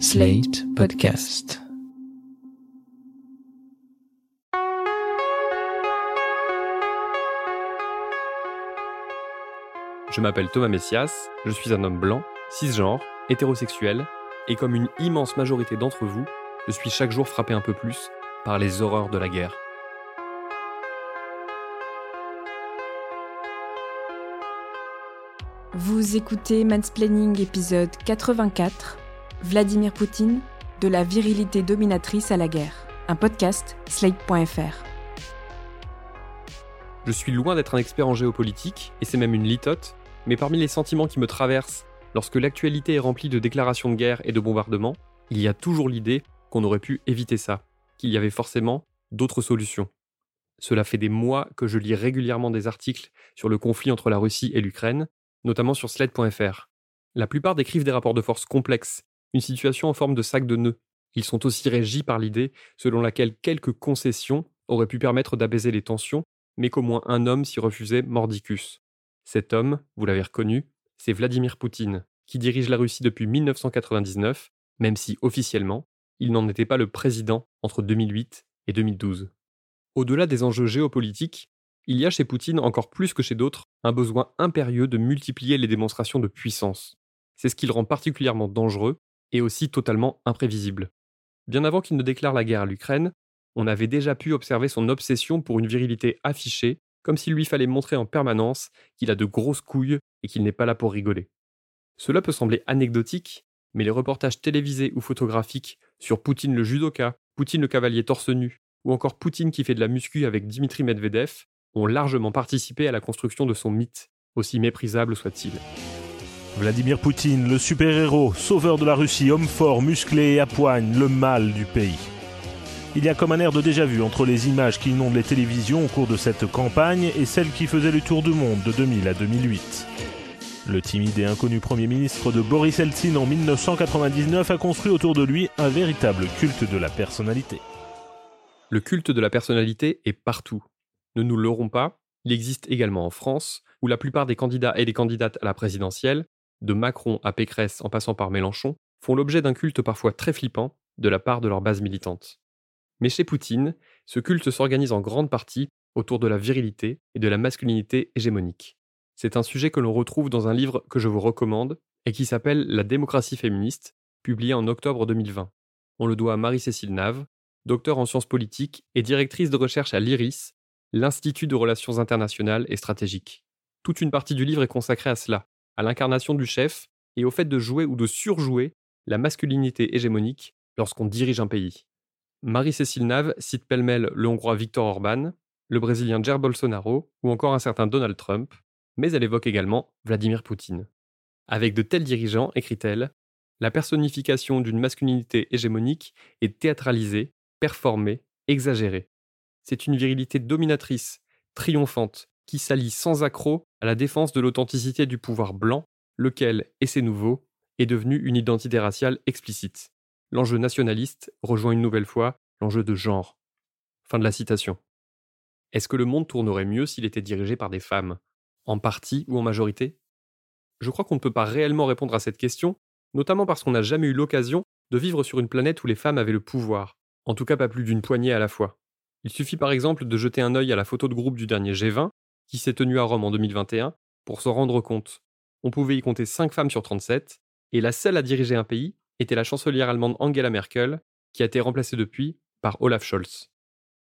Slate Podcast. Je m'appelle Thomas Messias, je suis un homme blanc, cisgenre, hétérosexuel, et comme une immense majorité d'entre vous, je suis chaque jour frappé un peu plus par les horreurs de la guerre. Vous écoutez Mansplaining épisode 84, Vladimir Poutine, de la virilité dominatrice à la guerre, un podcast slate.fr. Je suis loin d'être un expert en géopolitique, et c'est même une litote, mais parmi les sentiments qui me traversent lorsque l'actualité est remplie de déclarations de guerre et de bombardements, il y a toujours l'idée qu'on aurait pu éviter ça, qu'il y avait forcément d'autres solutions. Cela fait des mois que je lis régulièrement des articles sur le conflit entre la Russie et l'Ukraine, notamment sur sled.fr. La plupart décrivent des rapports de force complexes, une situation en forme de sac de nœuds. Ils sont aussi régis par l'idée selon laquelle quelques concessions auraient pu permettre d'apaiser les tensions, mais qu'au moins un homme s'y refusait mordicus. Cet homme, vous l'avez reconnu, c'est Vladimir Poutine, qui dirige la Russie depuis 1999, même si officiellement, il n'en était pas le président entre 2008 et 2012. Au-delà des enjeux géopolitiques, il y a chez Poutine, encore plus que chez d'autres, un besoin impérieux de multiplier les démonstrations de puissance. C'est ce qui le rend particulièrement dangereux et aussi totalement imprévisible. Bien avant qu'il ne déclare la guerre à l'Ukraine, on avait déjà pu observer son obsession pour une virilité affichée, comme s'il lui fallait montrer en permanence qu'il a de grosses couilles et qu'il n'est pas là pour rigoler. Cela peut sembler anecdotique, mais les reportages télévisés ou photographiques sur Poutine le judoka, Poutine le cavalier torse nu, ou encore Poutine qui fait de la muscu avec Dimitri Medvedev ont largement participé à la construction de son mythe, aussi méprisable soit-il. Vladimir Poutine, le super-héros, sauveur de la Russie, homme fort, musclé et à poigne, le mal du pays. Il y a comme un air de déjà-vu entre les images qui inondent les télévisions au cours de cette campagne et celles qui faisaient le tour du monde de 2000 à 2008. Le timide et inconnu Premier ministre de Boris Eltsine en 1999 a construit autour de lui un véritable culte de la personnalité. Le culte de la personnalité est partout, ne nous l'aurons pas, il existe également en France, où la plupart des candidats et des candidates à la présidentielle, de Macron à Pécresse en passant par Mélenchon, font l'objet d'un culte parfois très flippant de la part de leur base militante. Mais chez Poutine, ce culte s'organise en grande partie autour de la virilité et de la masculinité hégémonique. C'est un sujet que l'on retrouve dans un livre que je vous recommande et qui s'appelle La démocratie féministe, publié en octobre 2020. On le doit à Marie-Cécile Nave, docteur en sciences politiques et directrice de recherche à l'IRIS, l'Institut de relations internationales et stratégiques. Toute une partie du livre est consacrée à cela, à l'incarnation du chef et au fait de jouer ou de surjouer la masculinité hégémonique lorsqu'on dirige un pays. Marie-Cécile Nave cite pêle-mêle le Hongrois Viktor Orban, le Brésilien Jair Bolsonaro ou encore un certain Donald Trump, mais elle évoque également Vladimir Poutine. Avec de tels dirigeants, écrit-elle, la personnification d'une masculinité hégémonique est théâtralisée, performée, exagérée. C'est une virilité dominatrice, triomphante, qui s'allie sans accroc à la défense de l'authenticité du pouvoir blanc, lequel, et c'est nouveau, est devenu une identité raciale explicite. L'enjeu nationaliste rejoint une nouvelle fois l'enjeu de genre. Fin de la citation. Est-ce que le monde tournerait mieux s'il était dirigé par des femmes? En partie ou en majorité? Je crois qu'on ne peut pas réellement répondre à cette question, notamment parce qu'on n'a jamais eu l'occasion de vivre sur une planète où les femmes avaient le pouvoir, en tout cas pas plus d'une poignée à la fois. Il suffit par exemple de jeter un œil à la photo de groupe du dernier G20, qui s'est tenu à Rome en 2021, pour s'en rendre compte. On pouvait y compter 5 femmes sur 37, et la seule à diriger un pays était la chancelière allemande Angela Merkel, qui a été remplacée depuis par Olaf Scholz.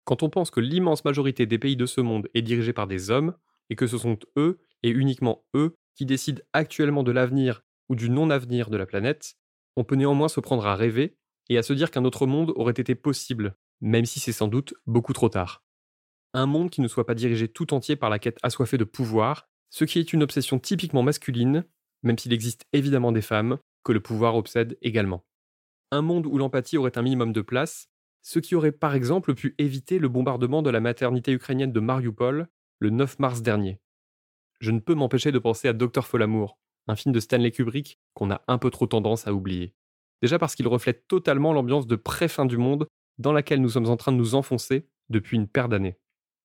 Quand on pense que l'immense majorité des pays de ce monde est dirigée par des hommes, et que ce sont eux, et uniquement eux, qui décident actuellement de l'avenir ou du non-avenir de la planète, on peut néanmoins se prendre à rêver et à se dire qu'un autre monde aurait été possible même si c'est sans doute beaucoup trop tard. Un monde qui ne soit pas dirigé tout entier par la quête assoiffée de pouvoir, ce qui est une obsession typiquement masculine, même s'il existe évidemment des femmes que le pouvoir obsède également. Un monde où l'empathie aurait un minimum de place, ce qui aurait par exemple pu éviter le bombardement de la maternité ukrainienne de Mariupol le 9 mars dernier. Je ne peux m'empêcher de penser à Docteur Folamour, un film de Stanley Kubrick qu'on a un peu trop tendance à oublier. Déjà parce qu'il reflète totalement l'ambiance de pré-fin du monde dans laquelle nous sommes en train de nous enfoncer depuis une paire d'années.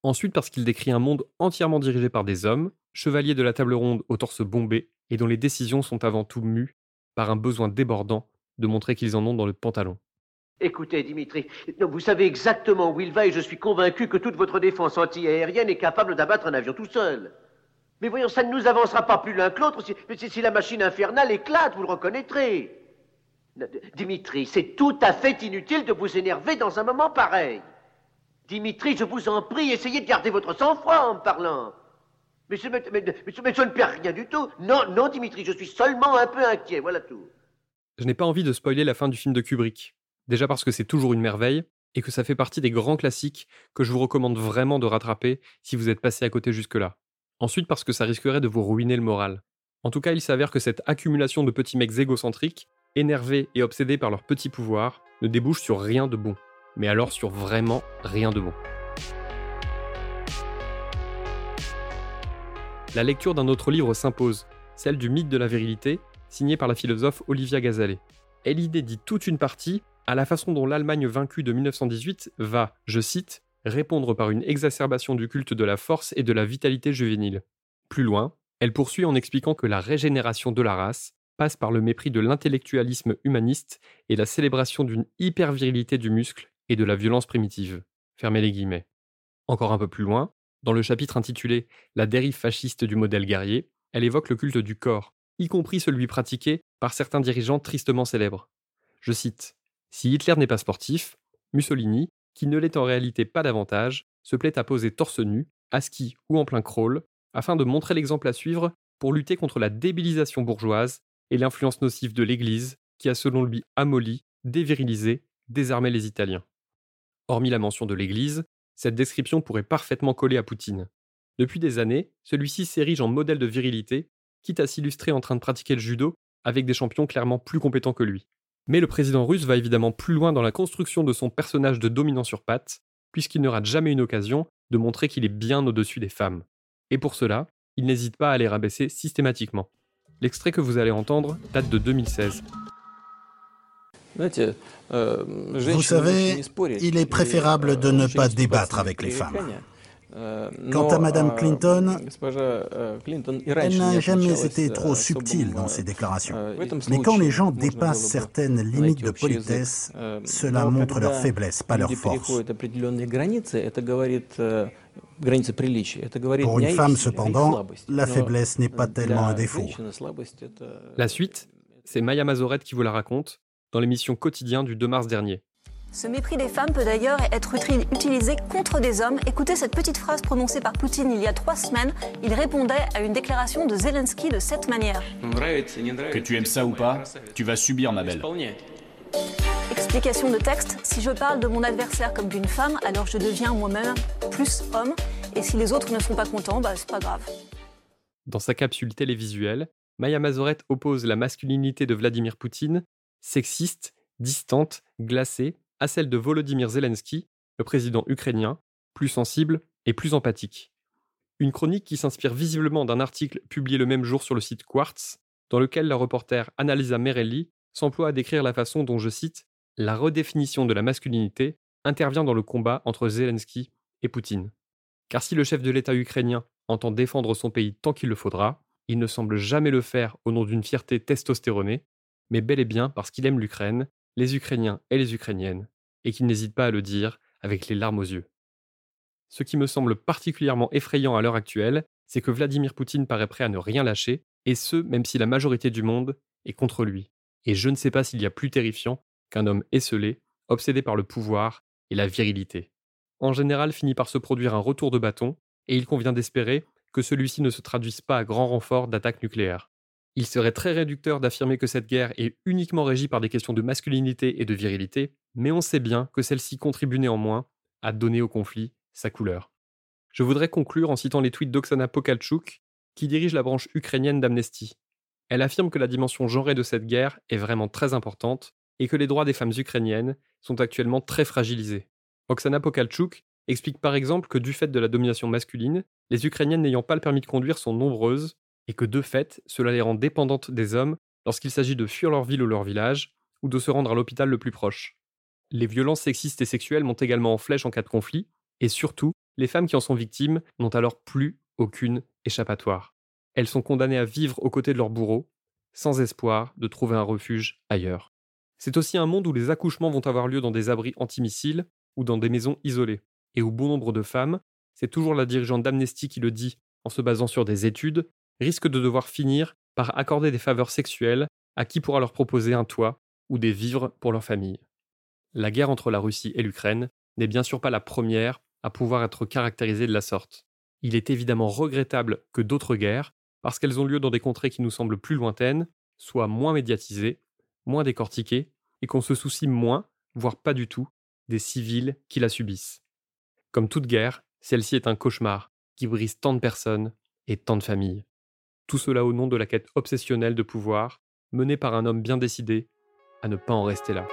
Ensuite parce qu'il décrit un monde entièrement dirigé par des hommes, chevaliers de la table ronde au torse bombé et dont les décisions sont avant tout mues par un besoin débordant de montrer qu'ils en ont dans le pantalon. Écoutez, Dimitri, vous savez exactement où il va et je suis convaincu que toute votre défense anti-aérienne est capable d'abattre un avion tout seul. Mais voyons, ça ne nous avancera pas plus l'un que l'autre. Si, si, la machine infernale éclate, vous le reconnaîtrez. Dimitri, c'est tout à fait inutile de vous énerver dans un moment pareil. Dimitri, je vous en prie, essayez de garder votre sang-froid en me parlant. Mais, je ne perds rien du tout. Non, non, Dimitri, je suis seulement un peu inquiet, voilà tout. Je n'ai pas envie de spoiler la fin du film de Kubrick. Déjà parce que c'est toujours une merveille et que ça fait partie des grands classiques que je vous recommande vraiment de rattraper si vous êtes passé à côté jusque-là. Ensuite parce que ça risquerait de vous ruiner le moral. En tout cas, il s'avère que cette accumulation de petits mecs égocentriques, énervés et obsédés par leurs petits pouvoirs, ne débouche sur rien de bon. Mais alors sur vraiment rien de bon. La lecture d'un autre livre s'impose, celle du mythe de la virilité, signé par la philosophe Olivia Gazalet. Elle y dédie toute une partie à la façon dont l'Allemagne vaincue de 1918 va, je cite, répondre par une exacerbation du culte de la force et de la vitalité juvénile. Plus loin, elle poursuit en expliquant que la régénération de la race passe par le mépris de l'intellectualisme humaniste et la célébration d'une hypervirilité du muscle de la violence primitive. Encore un peu plus loin, dans le chapitre intitulé La dérive fasciste du modèle guerrier, elle évoque le culte du corps, y compris celui pratiqué par certains dirigeants tristement célèbres. Je cite Si Hitler n'est pas sportif, Mussolini, qui ne l'est en réalité pas davantage, se plaît à poser torse nu, à ski ou en plein crawl, afin de montrer l'exemple à suivre pour lutter contre la débilisation bourgeoise et l'influence nocive de l'Église, qui a selon lui amolli, dévirilisé, désarmé les Italiens. Hormis la mention de l'Église, cette description pourrait parfaitement coller à Poutine. Depuis des années, celui-ci s'érige en modèle de virilité, quitte à s'illustrer en train de pratiquer le judo avec des champions clairement plus compétents que lui. Mais le président russe va évidemment plus loin dans la construction de son personnage de dominant sur pattes, puisqu'il ne rate jamais une occasion de montrer qu'il est bien au-dessus des femmes. Et pour cela, il n'hésite pas à les rabaisser systématiquement. L'extrait que vous allez entendre date de 2016. Vous savez, il est préférable de ne pas débattre avec les femmes. Euh, Quant à Madame euh, Clinton, elle n'a jamais été trop subtile dans ses déclarations. Mais quand les gens dépassent certaines limites de politesse, cela montre leur faiblesse, pas leur force. Pour une femme, cependant, la faiblesse n'est pas tellement un défaut. La suite, c'est Maya Mazoret qui vous la raconte dans l'émission Quotidien du 2 mars dernier. Ce mépris des femmes peut d'ailleurs être utilisé contre des hommes. Écoutez cette petite phrase prononcée par Poutine il y a trois semaines. Il répondait à une déclaration de Zelensky de cette manière. Que tu aimes ça ou pas, tu vas subir, ma belle. Explication de texte. Si je parle de mon adversaire comme d'une femme, alors je deviens moi-même plus homme. Et si les autres ne sont pas contents, bah, c'est pas grave. Dans sa capsule télévisuelle, Maya Mazoret oppose la masculinité de Vladimir Poutine sexiste, distante, glacée, à celle de Volodymyr Zelensky, le président ukrainien, plus sensible et plus empathique. Une chronique qui s'inspire visiblement d'un article publié le même jour sur le site Quartz, dans lequel la reporter Annalisa Merelli s'emploie à décrire la façon dont, je cite, la redéfinition de la masculinité intervient dans le combat entre Zelensky et Poutine. Car si le chef de l'État ukrainien entend défendre son pays tant qu'il le faudra, il ne semble jamais le faire au nom d'une fierté testostéronée, mais bel et bien parce qu'il aime l'Ukraine, les Ukrainiens et les Ukrainiennes, et qu'il n'hésite pas à le dire avec les larmes aux yeux. Ce qui me semble particulièrement effrayant à l'heure actuelle, c'est que Vladimir Poutine paraît prêt à ne rien lâcher, et ce, même si la majorité du monde est contre lui. Et je ne sais pas s'il y a plus terrifiant qu'un homme esselé, obsédé par le pouvoir et la virilité. En général, finit par se produire un retour de bâton, et il convient d'espérer que celui-ci ne se traduise pas à grand renfort d'attaques nucléaires. Il serait très réducteur d'affirmer que cette guerre est uniquement régie par des questions de masculinité et de virilité, mais on sait bien que celle-ci contribue néanmoins à donner au conflit sa couleur. Je voudrais conclure en citant les tweets d'Oksana Pokalchuk, qui dirige la branche ukrainienne d'Amnesty. Elle affirme que la dimension genrée de cette guerre est vraiment très importante et que les droits des femmes ukrainiennes sont actuellement très fragilisés. Oksana Pokalchuk explique par exemple que du fait de la domination masculine, les Ukrainiennes n'ayant pas le permis de conduire sont nombreuses et que de fait, cela les rend dépendantes des hommes lorsqu'il s'agit de fuir leur ville ou leur village, ou de se rendre à l'hôpital le plus proche. Les violences sexistes et sexuelles montent également en flèche en cas de conflit, et surtout, les femmes qui en sont victimes n'ont alors plus aucune échappatoire. Elles sont condamnées à vivre aux côtés de leurs bourreaux, sans espoir de trouver un refuge ailleurs. C'est aussi un monde où les accouchements vont avoir lieu dans des abris antimissiles ou dans des maisons isolées, et où bon nombre de femmes, c'est toujours la dirigeante d'Amnesty qui le dit en se basant sur des études, risquent de devoir finir par accorder des faveurs sexuelles à qui pourra leur proposer un toit ou des vivres pour leur famille. La guerre entre la Russie et l'Ukraine n'est bien sûr pas la première à pouvoir être caractérisée de la sorte. Il est évidemment regrettable que d'autres guerres, parce qu'elles ont lieu dans des contrées qui nous semblent plus lointaines, soient moins médiatisées, moins décortiquées, et qu'on se soucie moins, voire pas du tout, des civils qui la subissent. Comme toute guerre, celle-ci est un cauchemar qui brise tant de personnes et tant de familles. Tout cela au nom de la quête obsessionnelle de pouvoir, menée par un homme bien décidé à ne pas en rester là.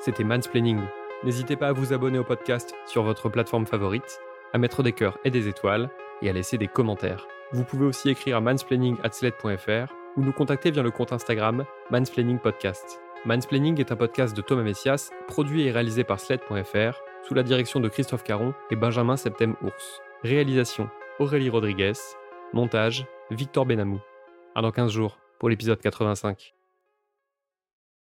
C'était Mansplaining. N'hésitez pas à vous abonner au podcast sur votre plateforme favorite, à mettre des cœurs et des étoiles, et à laisser des commentaires. Vous pouvez aussi écrire à mansplaining.sled.fr ou nous contacter via le compte Instagram Mansplaining Podcast. Mansplaining est un podcast de Thomas Messias, produit et réalisé par Sled.fr, sous la direction de Christophe Caron et Benjamin Septem-Ours. Réalisation Aurélie Rodriguez. Montage Victor Benamou. À dans 15 jours pour l'épisode 85.